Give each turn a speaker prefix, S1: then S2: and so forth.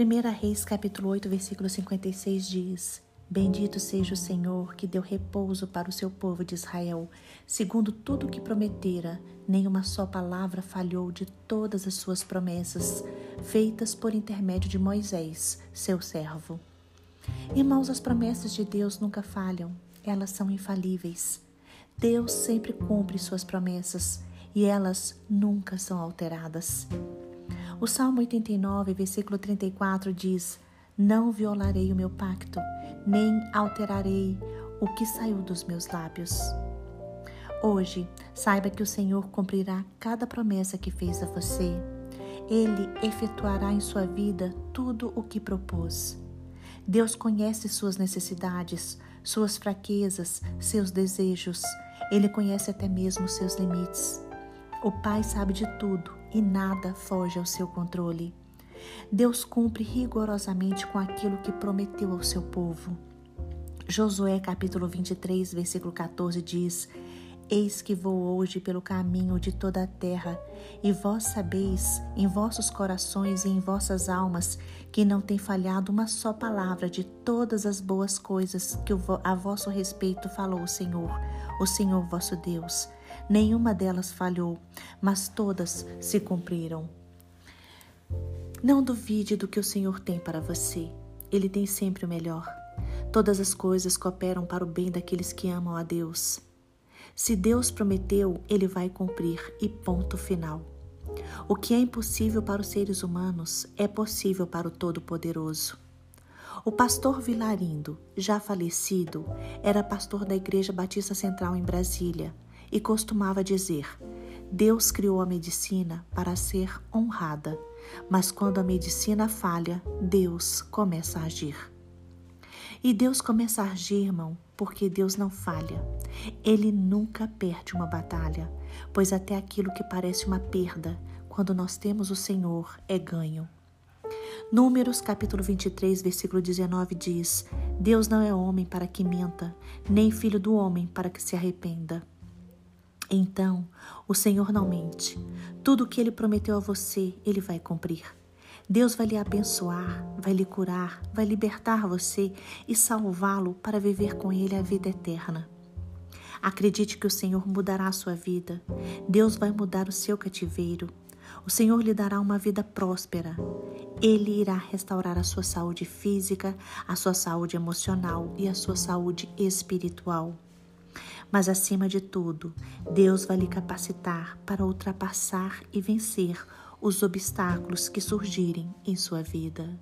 S1: 1 Reis capítulo 8, versículo 56 diz: Bendito seja o Senhor que deu repouso para o seu povo de Israel, segundo tudo o que prometera, nenhuma só palavra falhou de todas as suas promessas, feitas por intermédio de Moisés, seu servo. Irmãos, as promessas de Deus nunca falham, elas são infalíveis. Deus sempre cumpre suas promessas e elas nunca são alteradas. O Salmo 89, versículo 34 diz: Não violarei o meu pacto, nem alterarei o que saiu dos meus lábios. Hoje, saiba que o Senhor cumprirá cada promessa que fez a você. Ele efetuará em sua vida tudo o que propôs. Deus conhece suas necessidades, suas fraquezas, seus desejos. Ele conhece até mesmo seus limites. O Pai sabe de tudo e nada foge ao seu controle. Deus cumpre rigorosamente com aquilo que prometeu ao seu povo. Josué capítulo 23, versículo 14 diz: Eis que vou hoje pelo caminho de toda a terra, e vós sabeis em vossos corações e em vossas almas que não tem falhado uma só palavra de todas as boas coisas que a vosso respeito falou o Senhor, o Senhor vosso Deus. Nenhuma delas falhou, mas todas se cumpriram. Não duvide do que o Senhor tem para você. Ele tem sempre o melhor. Todas as coisas cooperam para o bem daqueles que amam a Deus. Se Deus prometeu, ele vai cumprir e ponto final. O que é impossível para os seres humanos é possível para o Todo-Poderoso. O pastor Vilarindo, já falecido, era pastor da Igreja Batista Central em Brasília e costumava dizer: Deus criou a medicina para ser honrada, mas quando a medicina falha, Deus começa a agir. E Deus começa a agir, irmão, porque Deus não falha. Ele nunca perde uma batalha, pois até aquilo que parece uma perda, quando nós temos o Senhor, é ganho. Números capítulo 23, versículo 19 diz: Deus não é homem para que minta, nem filho do homem para que se arrependa. Então, o Senhor não mente. Tudo o que ele prometeu a você, ele vai cumprir. Deus vai lhe abençoar, vai lhe curar, vai libertar você e salvá-lo para viver com ele a vida eterna. Acredite que o Senhor mudará a sua vida. Deus vai mudar o seu cativeiro. O Senhor lhe dará uma vida próspera. Ele irá restaurar a sua saúde física, a sua saúde emocional e a sua saúde espiritual. Mas acima de tudo, Deus vai lhe capacitar para ultrapassar e vencer os obstáculos que surgirem em sua vida.